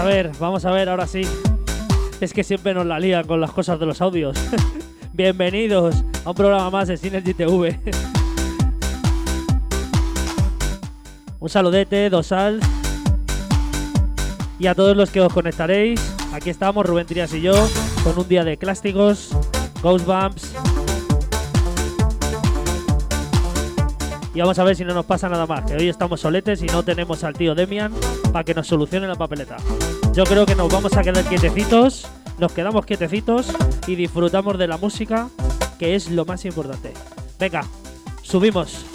a ver, vamos a ver ahora sí. Es que siempre nos la lían con las cosas de los audios. Bienvenidos a un programa más de Synergy TV. un saludete, dosal. Y a todos los que os conectaréis. Aquí estamos, Rubén Trias y yo, con un día de clásticos, Ghost Bumps. Y vamos a ver si no nos pasa nada más, que hoy estamos soletes y no tenemos al tío Demian para que nos solucione la papeleta. Yo creo que nos vamos a quedar quietecitos, nos quedamos quietecitos y disfrutamos de la música, que es lo más importante. Venga, subimos.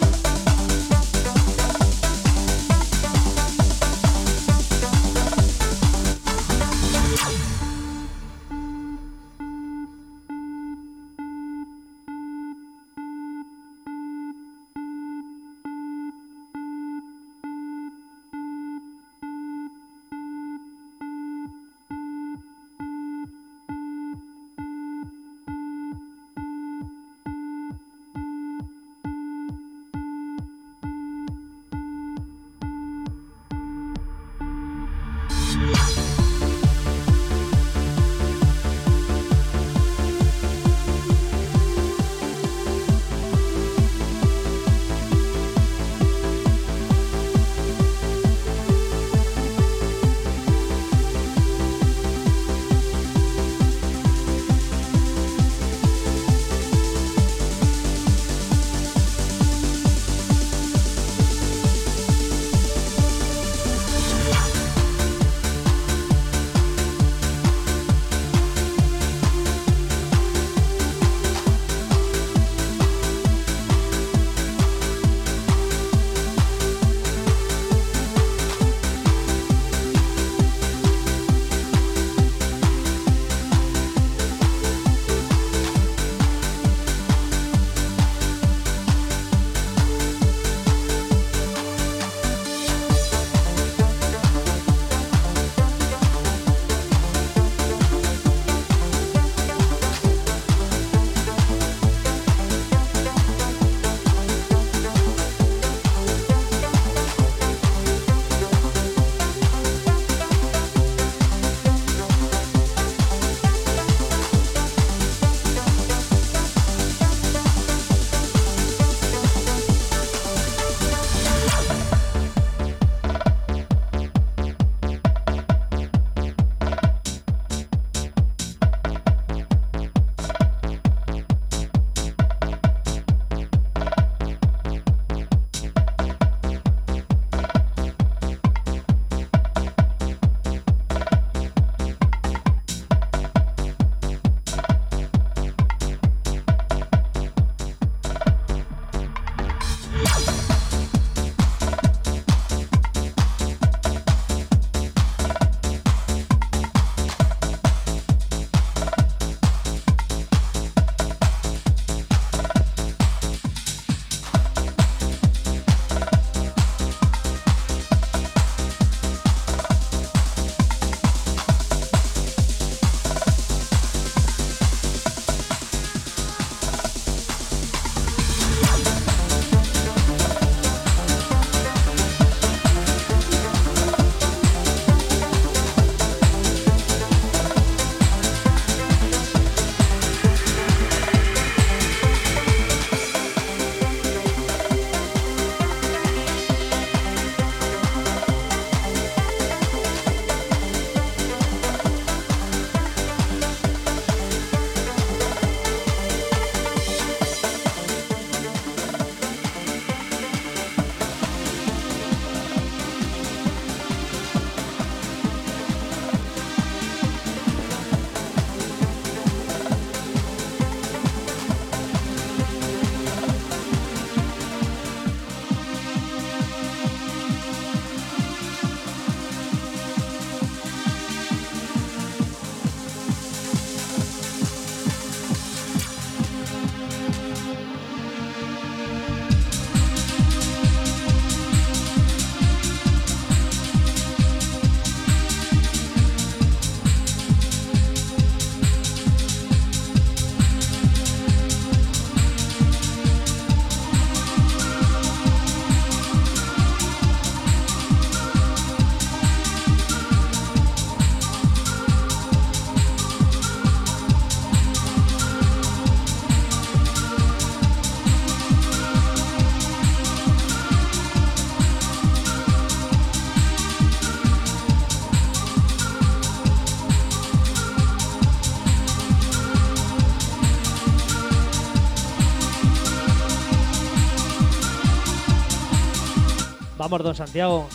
Vamos, don Santiago.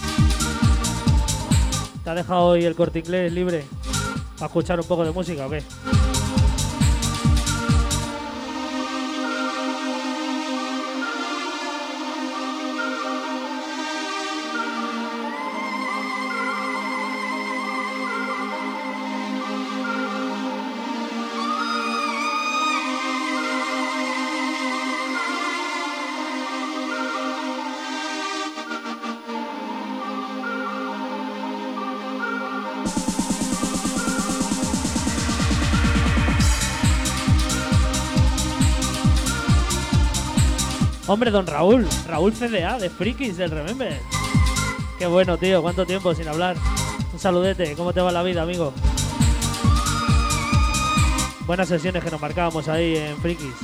¿Te ha dejado hoy el corte inglés libre? ¿Para escuchar un poco de música o qué? Hombre, don Raúl. Raúl CDA, de Frikis, del Remember. Qué bueno, tío. ¿Cuánto tiempo sin hablar? Un saludete. ¿Cómo te va la vida, amigo? Buenas sesiones que nos marcábamos ahí en Frikis.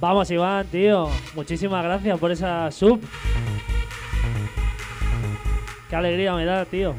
Vamos, Iván, tío. Muchísimas gracias por esa sub. Qué alegría me da, tío.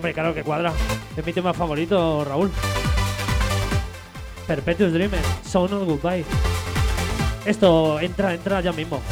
Hombre, claro que cuadra. Es mi tema favorito, Raúl. Perpetuous Dreamer, Sound of Goodbye. Esto entra, entra ya mismo.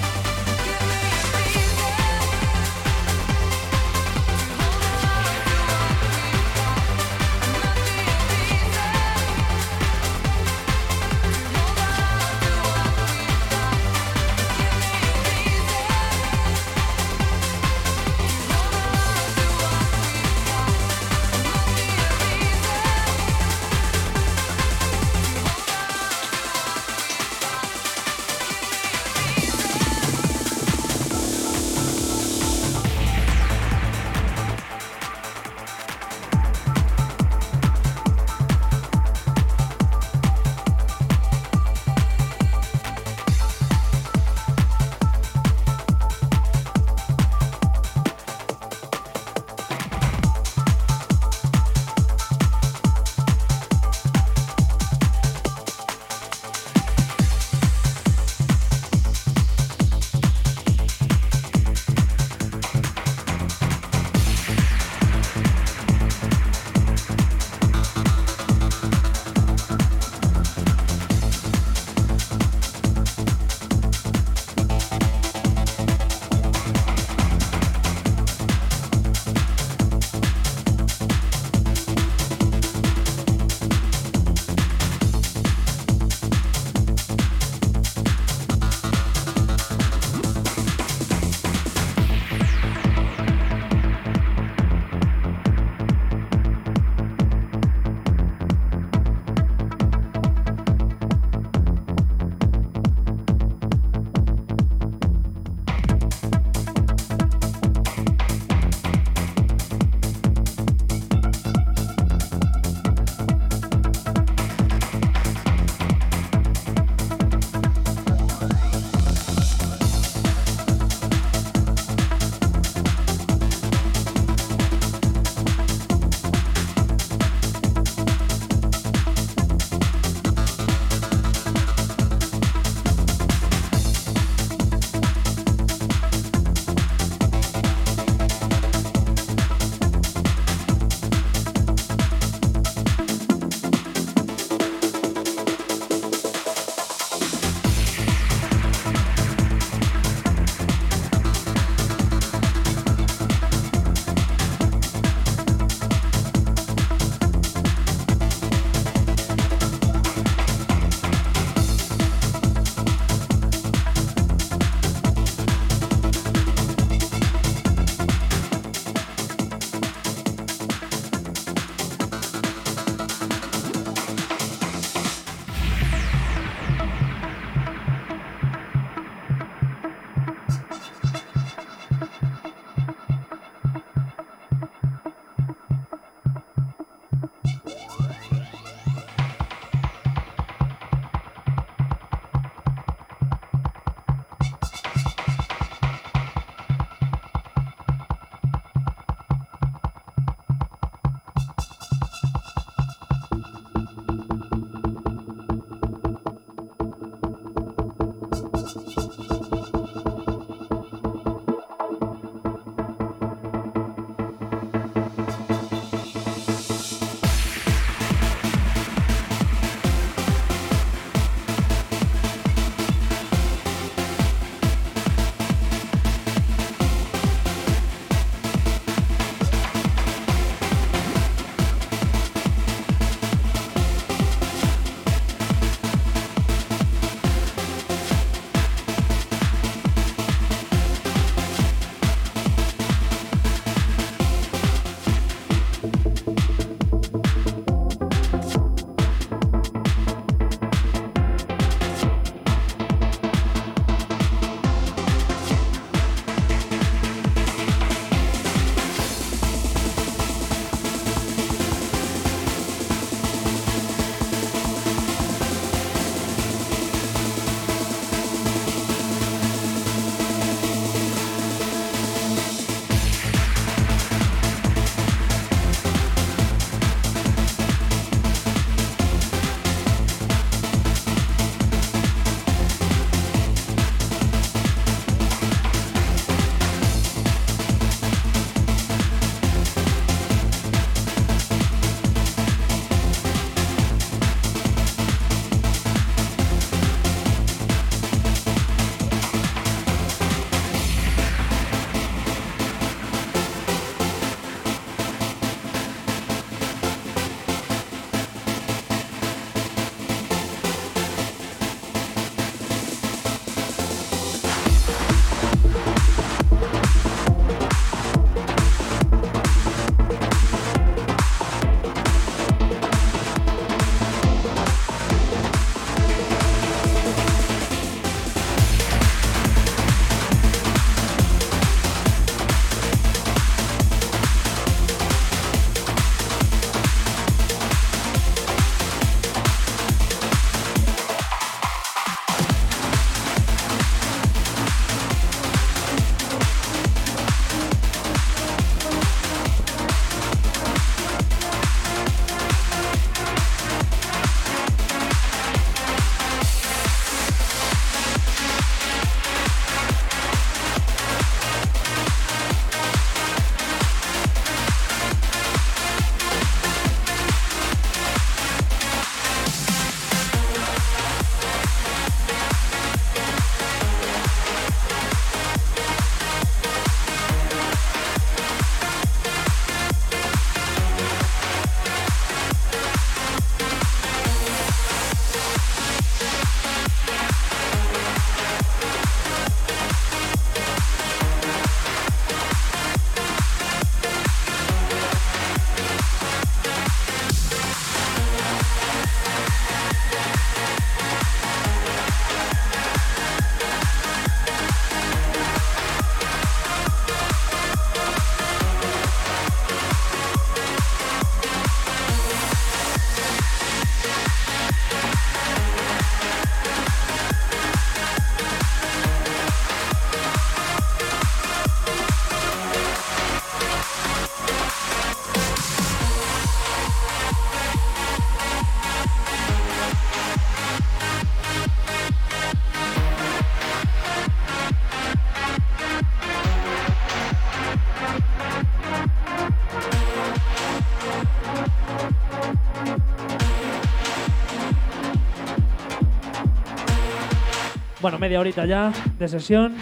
Bueno, media horita ya de sesión.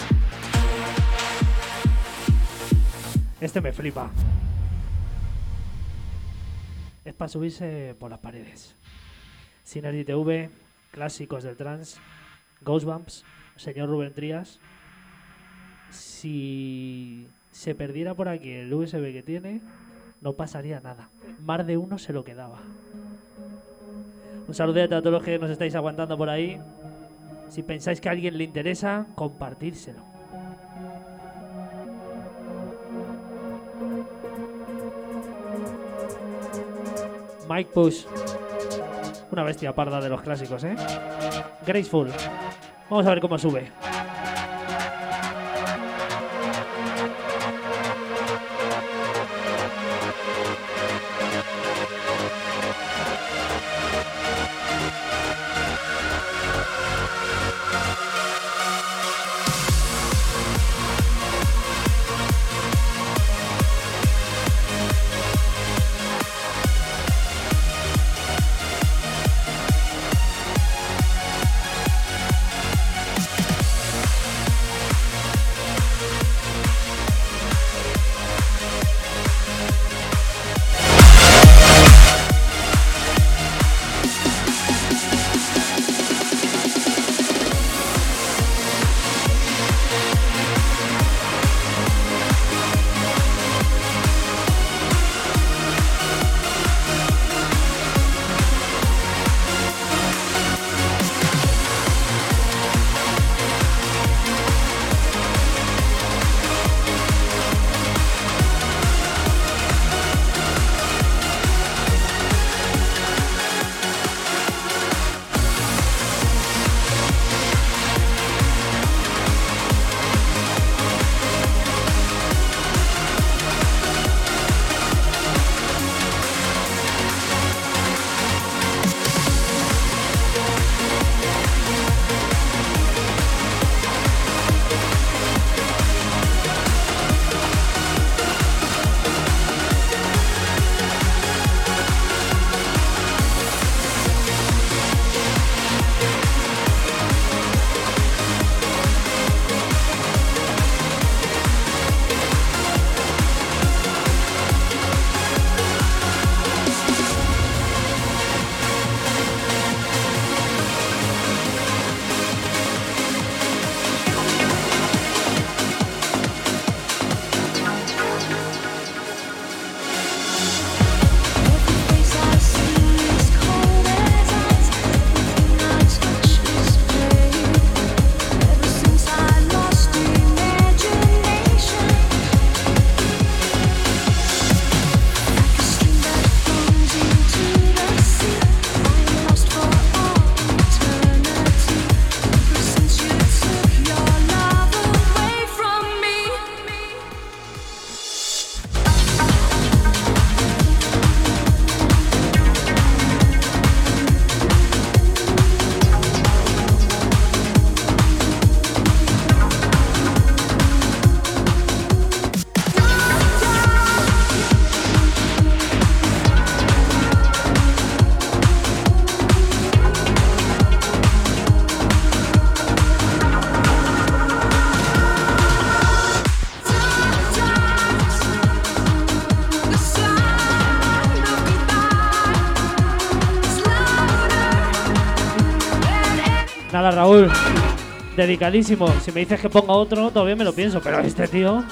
Este me flipa. Es para subirse por las paredes. Synergy TV, clásicos del trans, Ghostbumps, señor Rubén Trías. Si se perdiera por aquí el USB que tiene, no pasaría nada. Más de uno se lo quedaba. Un saludete a todos los que nos estáis aguantando por ahí. Si pensáis que a alguien le interesa, compartírselo. Mike Push. Una bestia parda de los clásicos, ¿eh? Graceful. Vamos a ver cómo sube. Dedicadísimo. Si me dices que ponga otro, todavía me lo pienso. Pero este tío.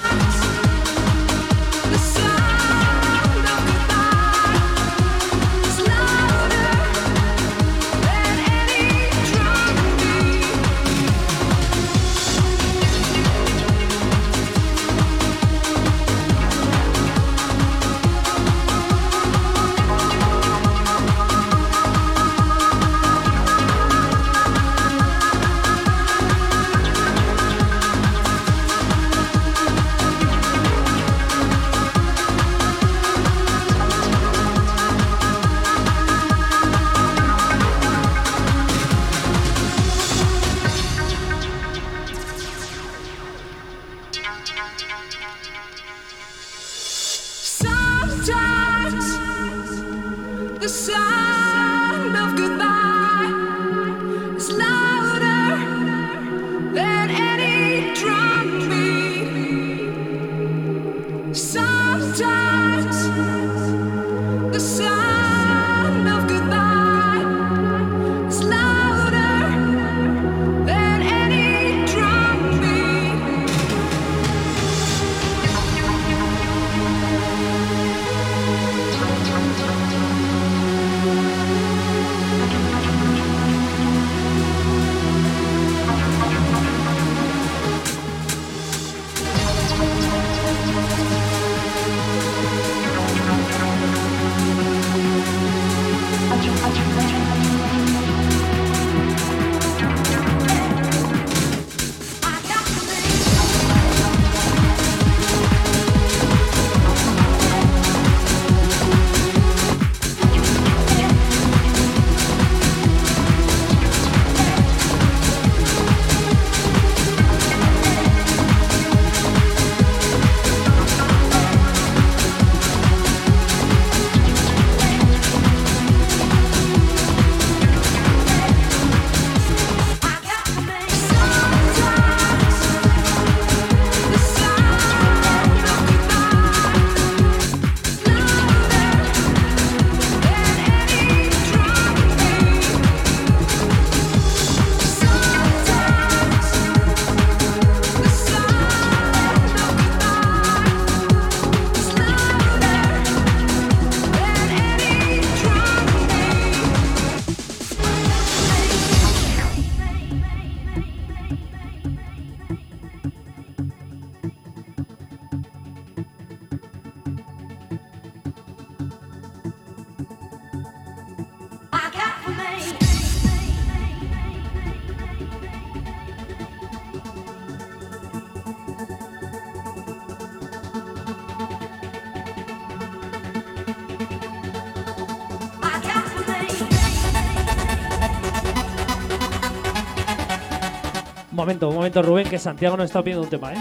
Un momento, Rubén, que Santiago nos está pidiendo un tema, ¿eh?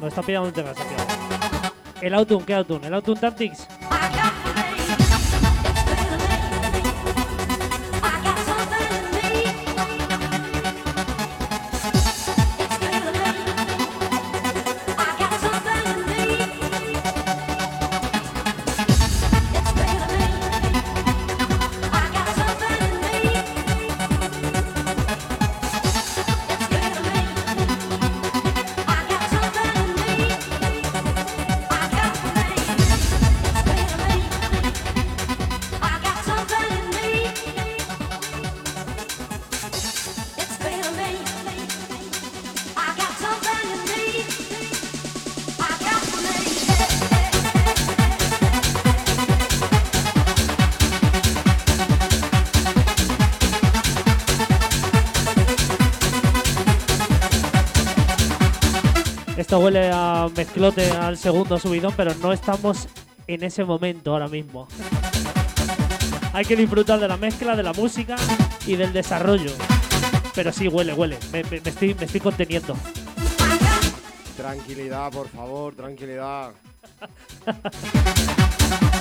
Nos está pidiendo un tema, Santiago. El Autun, ¿qué Autun? ¿El Autun Tactics? Huele a mezclote al segundo subidón, pero no estamos en ese momento ahora mismo. Hay que disfrutar de la mezcla, de la música y del desarrollo. Pero sí, huele, huele. Me, estoy, me estoy conteniendo. Tranquilidad, por favor, tranquilidad.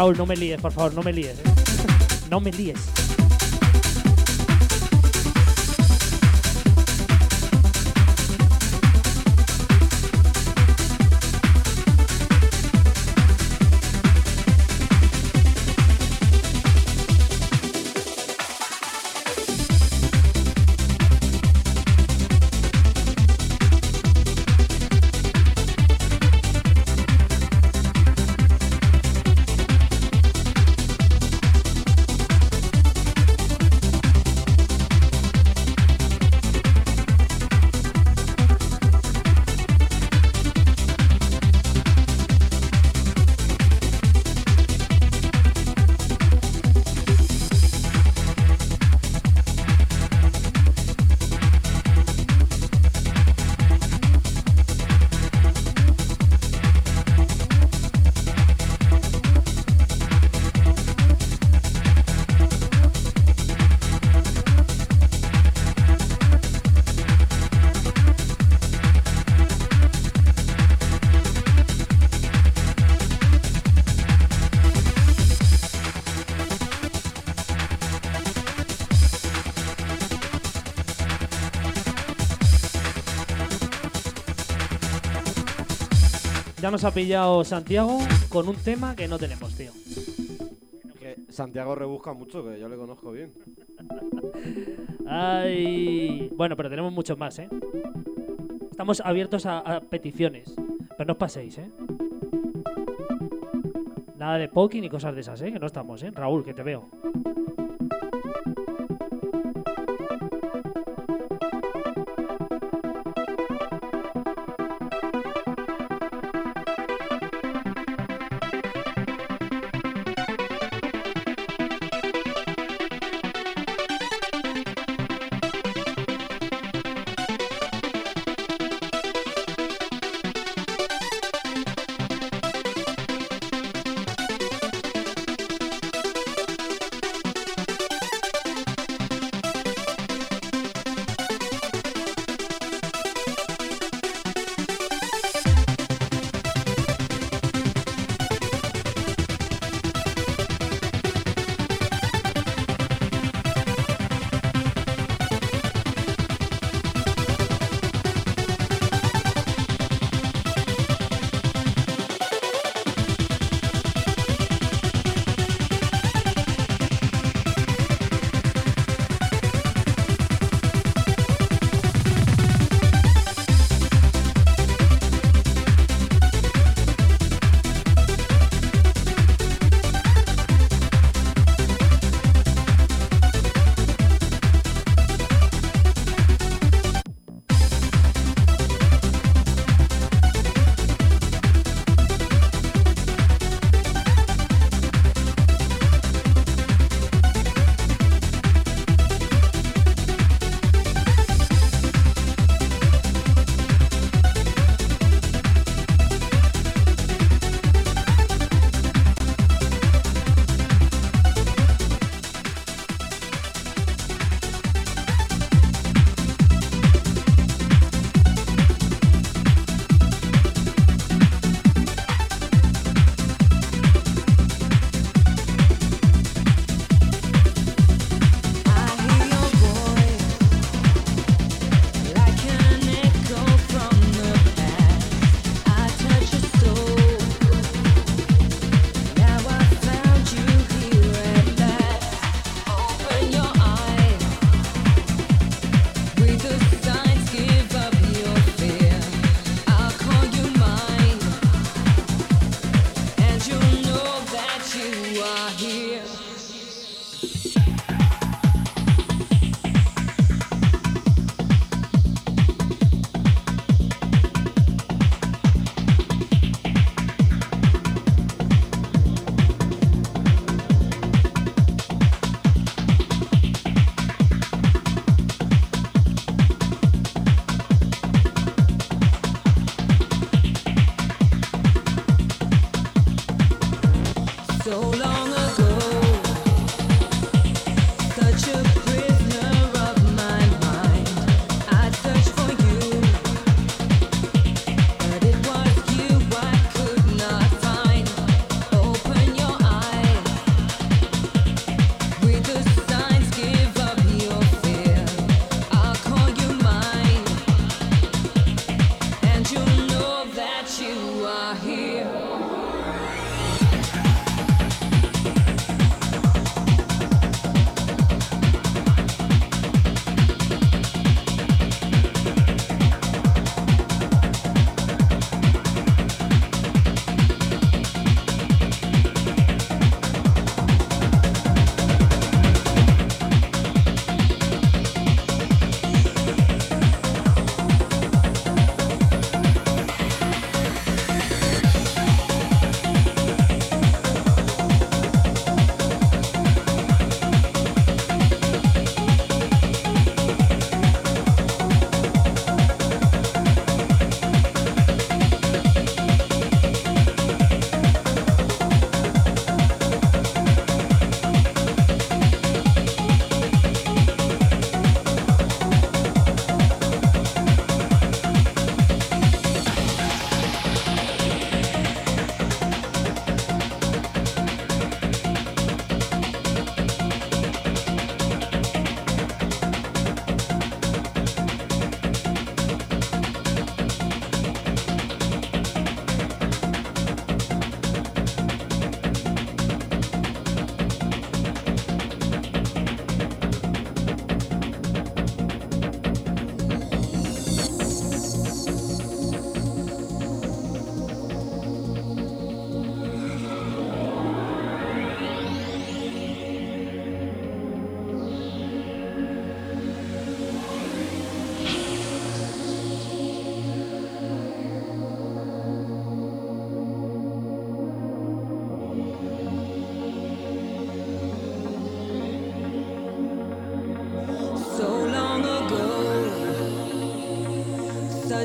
Raúl, no me líes, por favor, no me líes. ¿eh? No me líes. Ya nos ha pillado Santiago con un tema que no tenemos, tío. Que Santiago rebusca mucho, que yo le conozco bien. Ay. Bueno, pero tenemos muchos más, ¿eh? Estamos abiertos a, a peticiones. Pero no os paséis, ¿eh? Nada de poking ni cosas de esas, ¿eh? Que no estamos, ¿eh? Raúl, que te veo.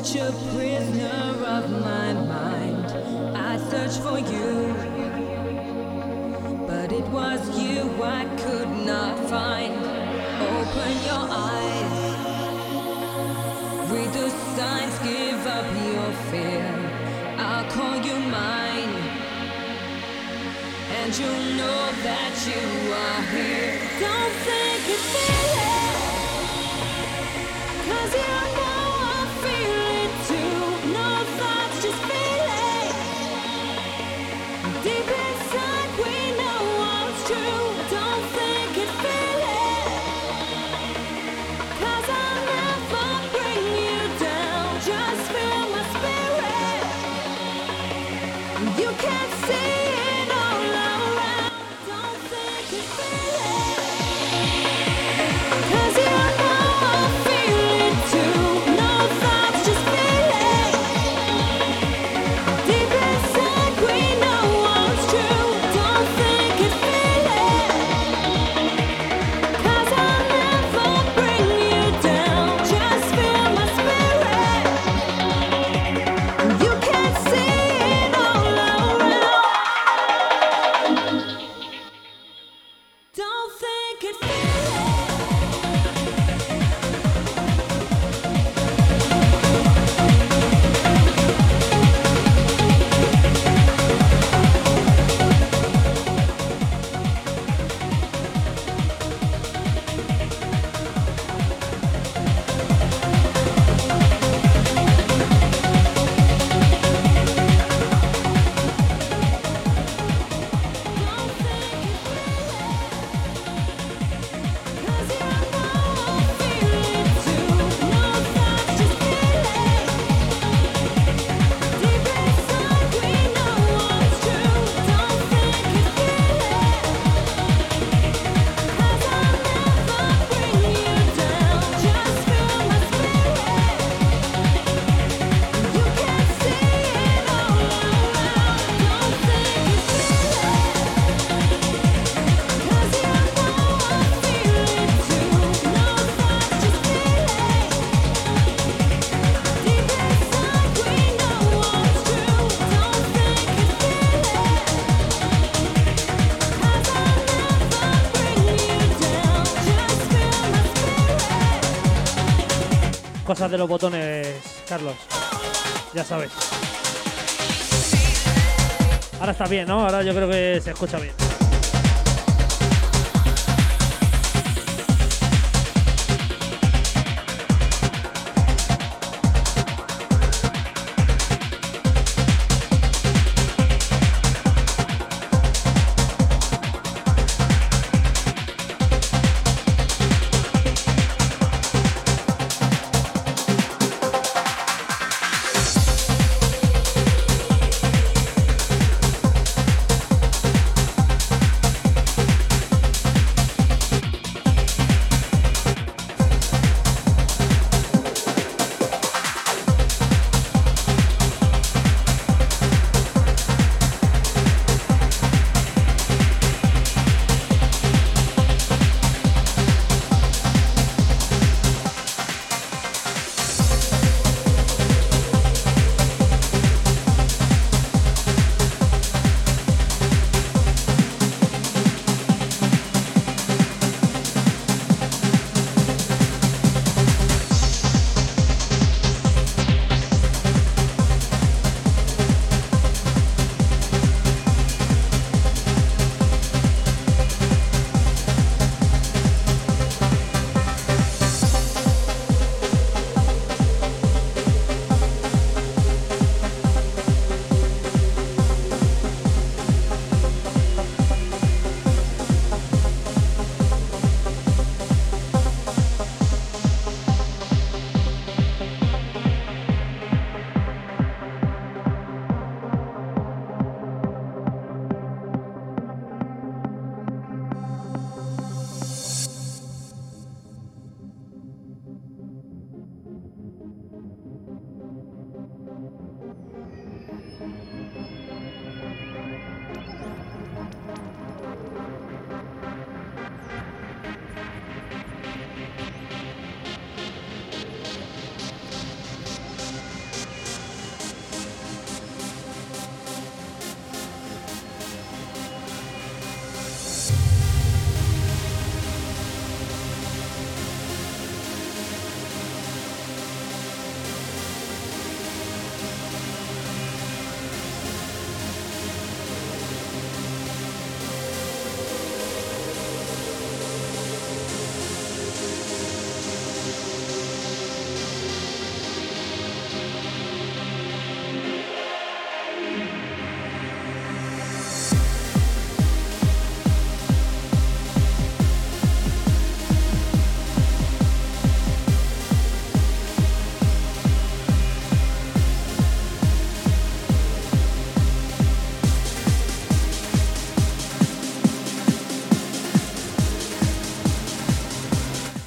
such a de los botones, Carlos. Ya sabes. Ahora está bien, ¿no? Ahora yo creo que se escucha bien.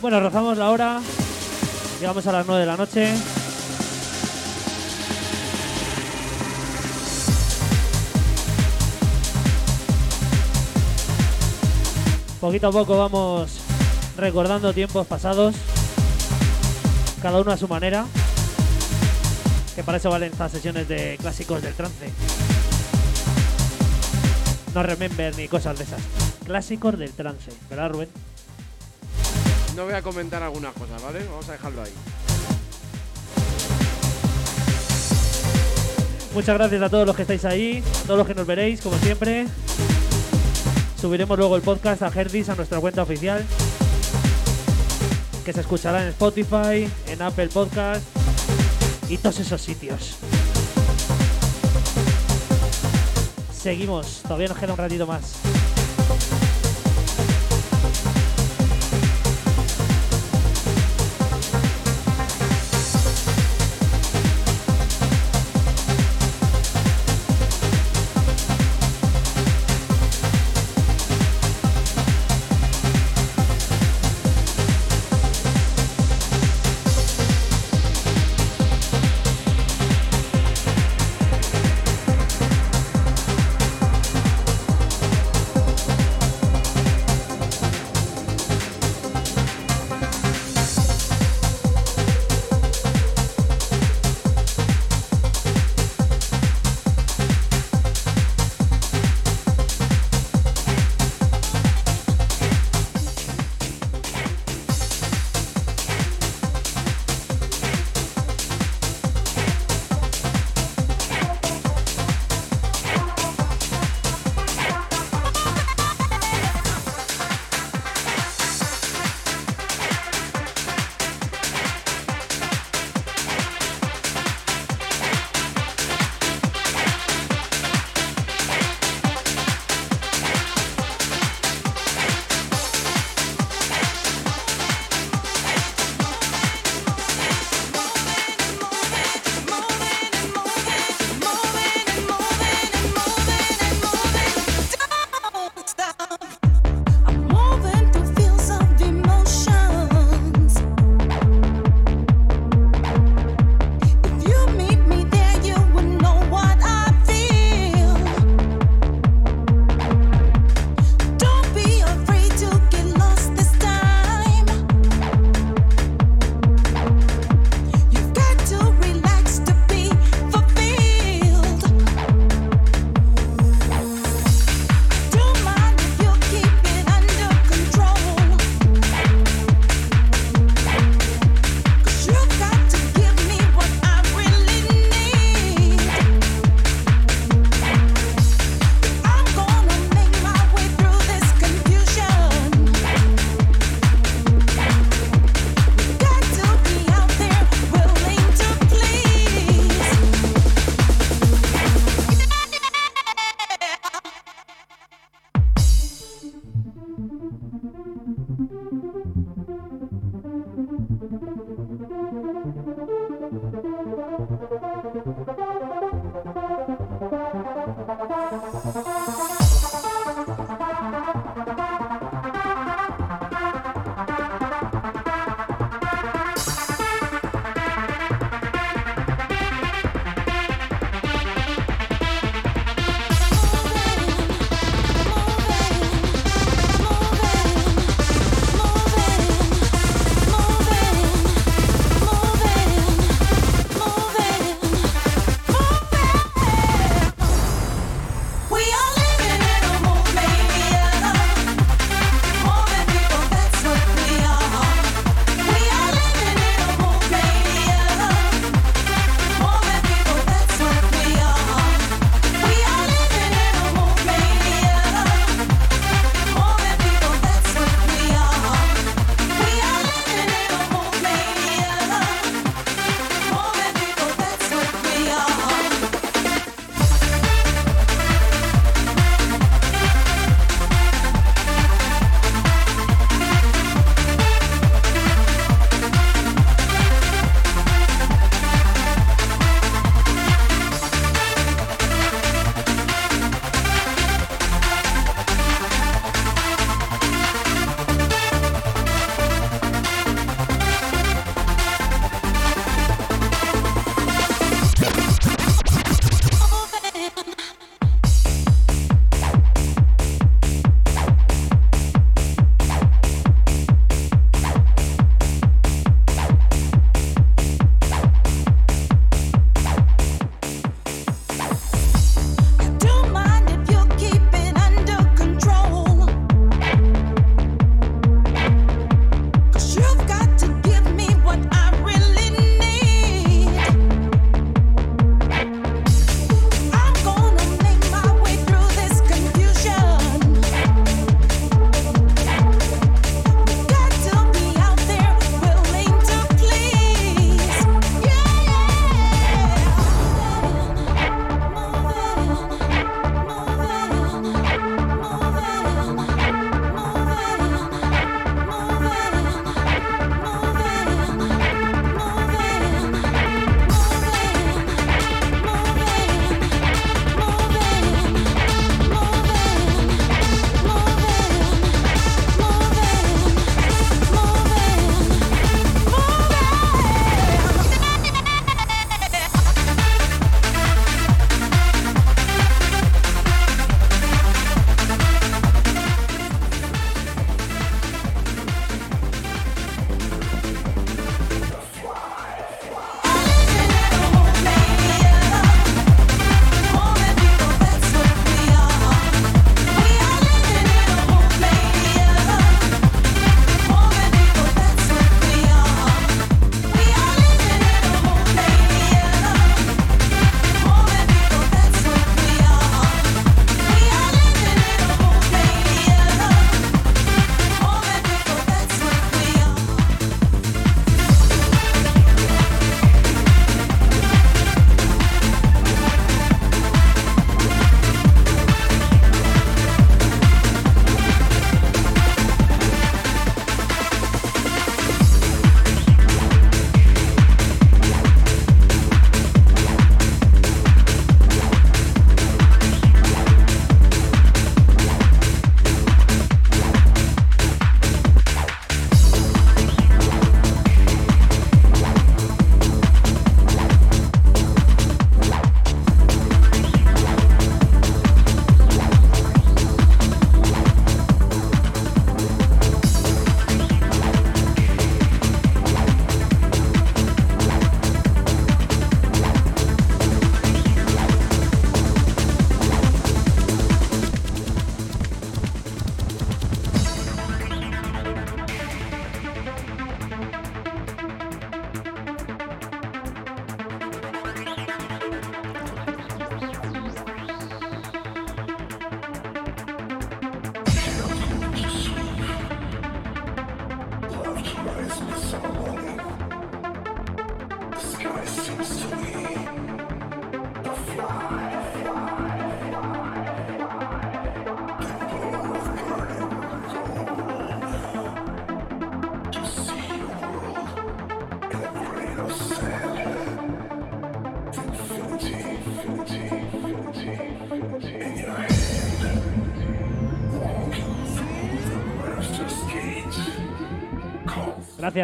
Bueno, rozamos la hora. Llegamos a las 9 de la noche. Poquito a poco vamos recordando tiempos pasados. Cada uno a su manera. Que para eso valen estas sesiones de clásicos del trance. No remember ni cosas de esas. Clásicos del trance, ¿verdad Rubén? No voy a comentar algunas cosas, ¿vale? Vamos a dejarlo ahí. Muchas gracias a todos los que estáis ahí, a todos los que nos veréis, como siempre. Subiremos luego el podcast a Herdis, a nuestra cuenta oficial, que se escuchará en Spotify, en Apple Podcast y todos esos sitios. Seguimos, todavía nos queda un ratito más.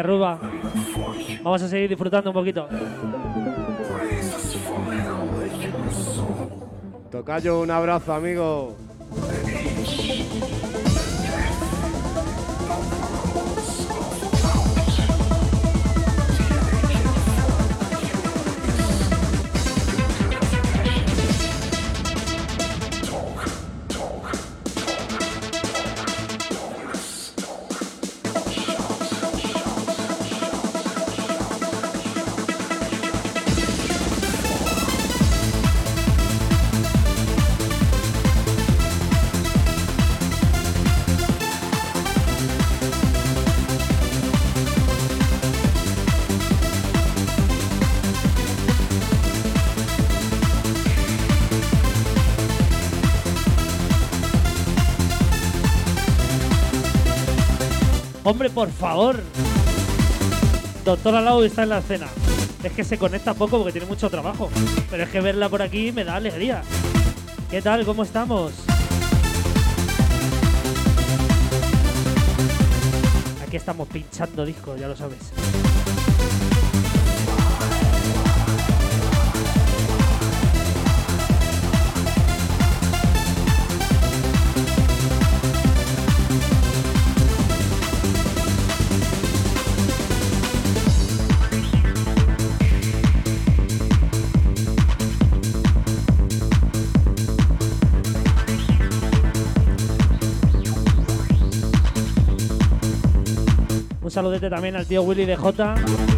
Gracias. Vamos a seguir disfrutando un poquito. Tocayo, un abrazo, amigo. Hombre, por favor. Doctora Lau está en la escena. Es que se conecta poco porque tiene mucho trabajo. Pero es que verla por aquí me da alegría. ¿Qué tal? ¿Cómo estamos? Aquí estamos pinchando discos, ya lo sabes. Saludete también al tío Willy de J,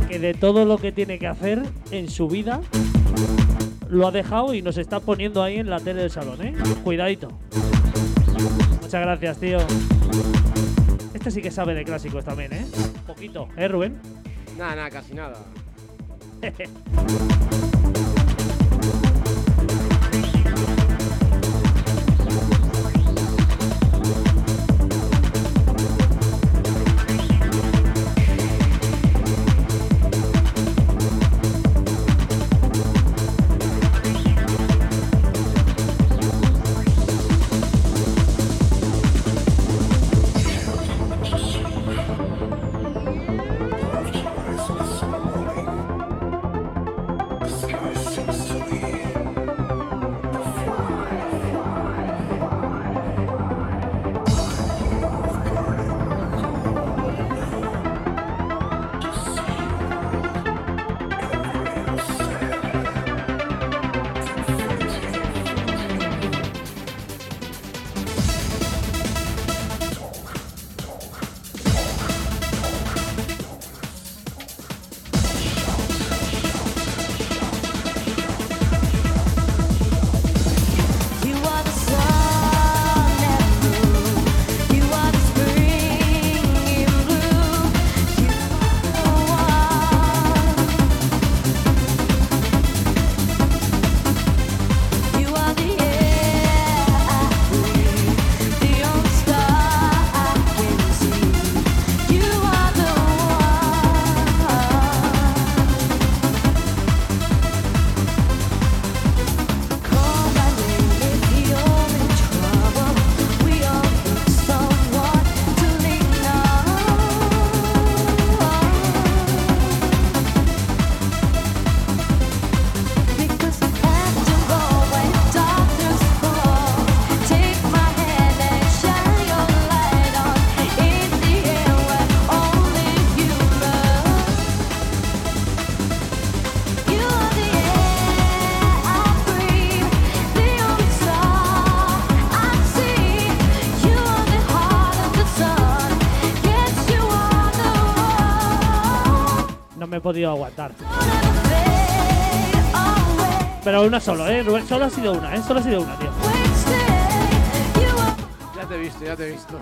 que de todo lo que tiene que hacer en su vida lo ha dejado y nos está poniendo ahí en la tele del salón, ¿eh? Cuidadito. Muchas gracias, tío. Este sí que sabe de clásicos también, ¿eh? Un poquito, ¿eh, Rubén? Nada, nada, casi nada. podido aguantar. Pero una solo, ¿eh? Rubén, solo ha sido una, ¿eh? Solo ha sido una, tío. Ya te he visto, ya te he visto.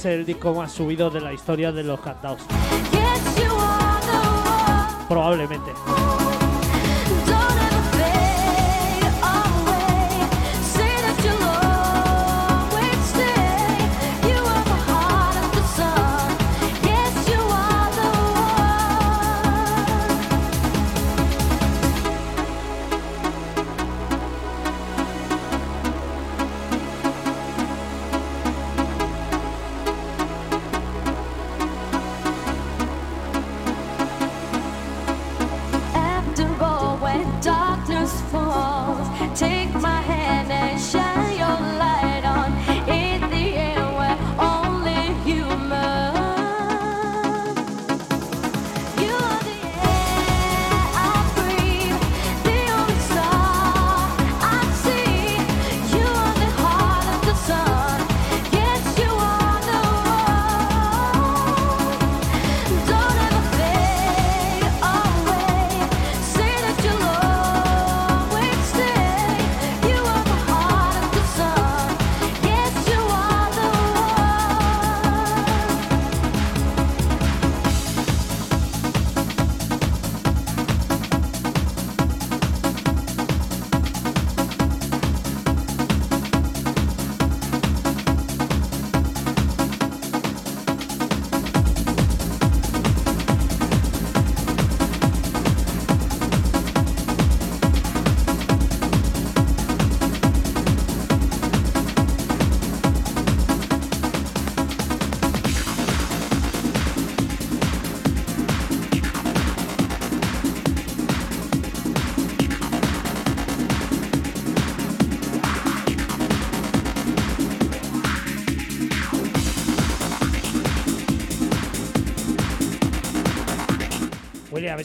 Es el disco más subido de la historia de los Countdowns. Probablemente.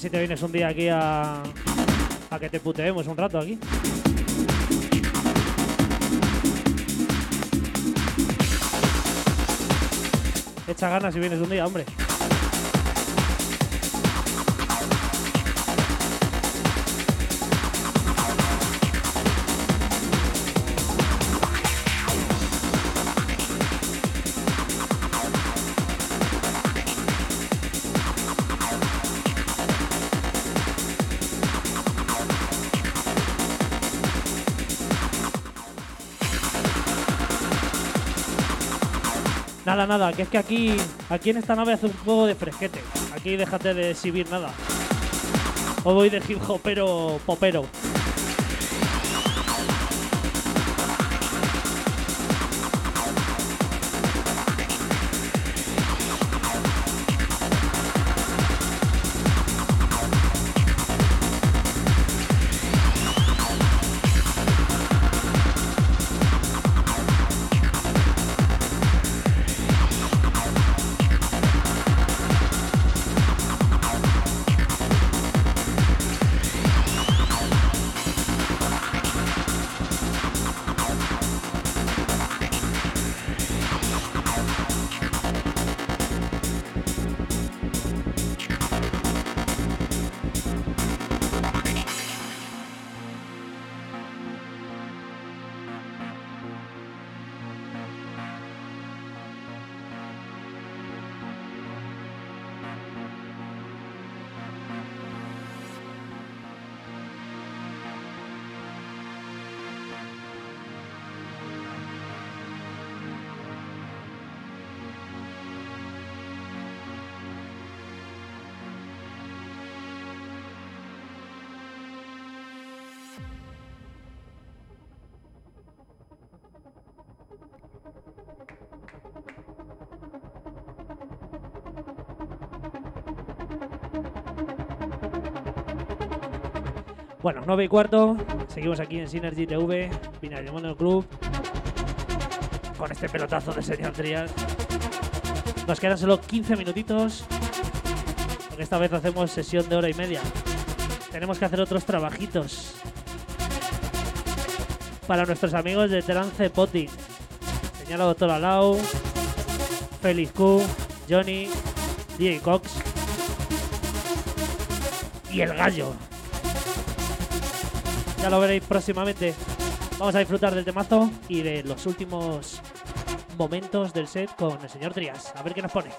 Si te vienes un día aquí a, a que te puteemos un rato aquí. Echa ganas si vienes un día, hombre. Nada, que es que aquí, aquí en esta nave hace un juego de fresquete. Aquí déjate de exhibir nada. O voy de hip hopero popero. Bueno, 9 y cuarto. Seguimos aquí en Synergy TV, Binario Mono Club. Con este pelotazo de señor Trias. Nos quedan solo 15 minutitos. Porque esta vez hacemos sesión de hora y media. Tenemos que hacer otros trabajitos. para nuestros amigos de Trance Potting. Señala Doctor Alau, Félix Q, Johnny, DJ Cox y el gallo. Ya lo veréis próximamente. Vamos a disfrutar del temazo y de los últimos momentos del set con el señor Trias. A ver qué nos pone.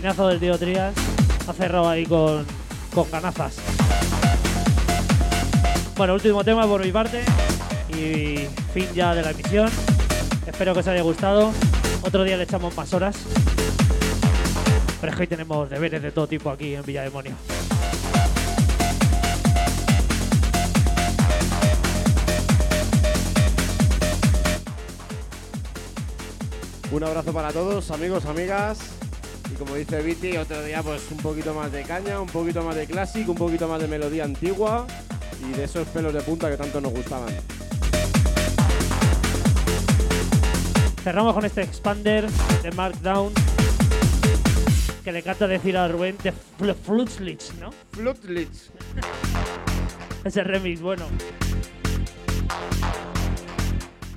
Pepinazo del tío Trías. Ha cerrado ahí con, con ganazas. Bueno, último tema por mi parte. Y fin ya de la emisión. Espero que os haya gustado. Otro día le echamos más horas. Pero es que hoy tenemos deberes de todo tipo aquí en Villa Demonio. Un abrazo para todos, amigos, amigas. Como dice Viti, otro día pues un poquito más de caña, un poquito más de clásico, un poquito más de melodía antigua y de esos pelos de punta que tanto nos gustaban. Cerramos con este expander de Markdown. Que le encanta decir a Rubén de Fl- Flutzlich, ¿no? Flutlich. Ese remix, bueno.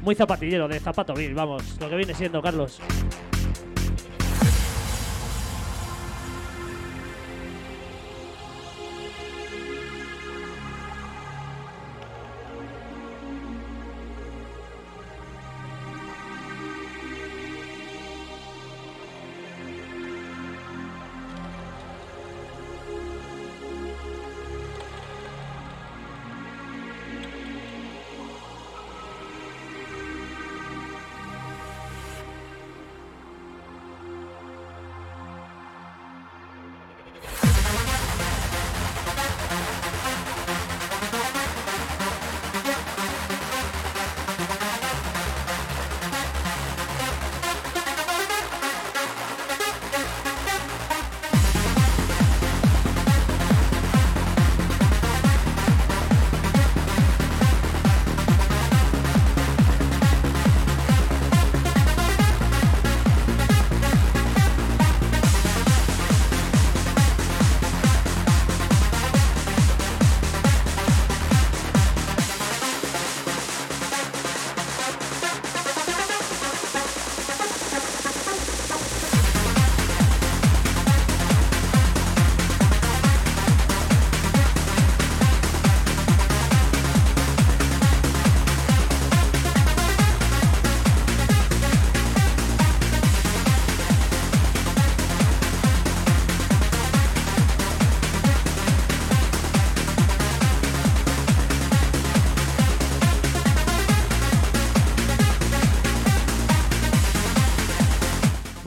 Muy zapatillero, de zapato Bill, vamos, lo que viene siendo, Carlos.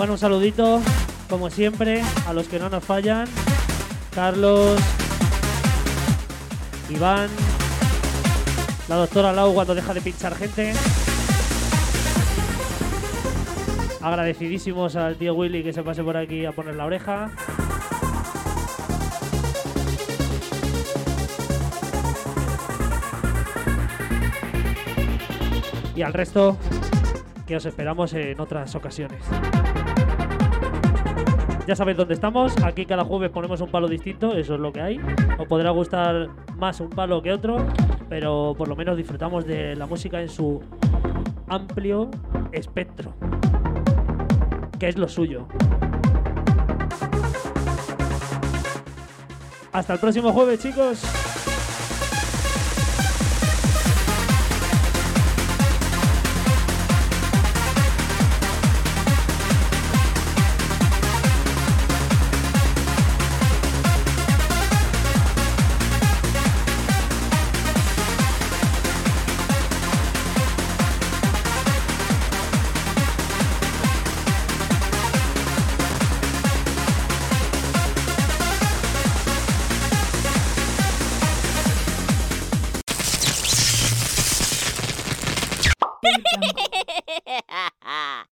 Un saludito, como siempre, a los que no nos fallan. Carlos, Iván, la doctora Lau cuando deja de pinchar gente. Agradecidísimos al tío Willy que se pase por aquí a poner la oreja. Y al resto, que os esperamos en otras ocasiones. Ya sabéis dónde estamos. Aquí cada jueves ponemos un palo distinto, eso es lo que hay. Os podrá gustar más un palo que otro, pero por lo menos disfrutamos de la música en su amplio espectro, que es lo suyo. Hasta el próximo jueves, chicos.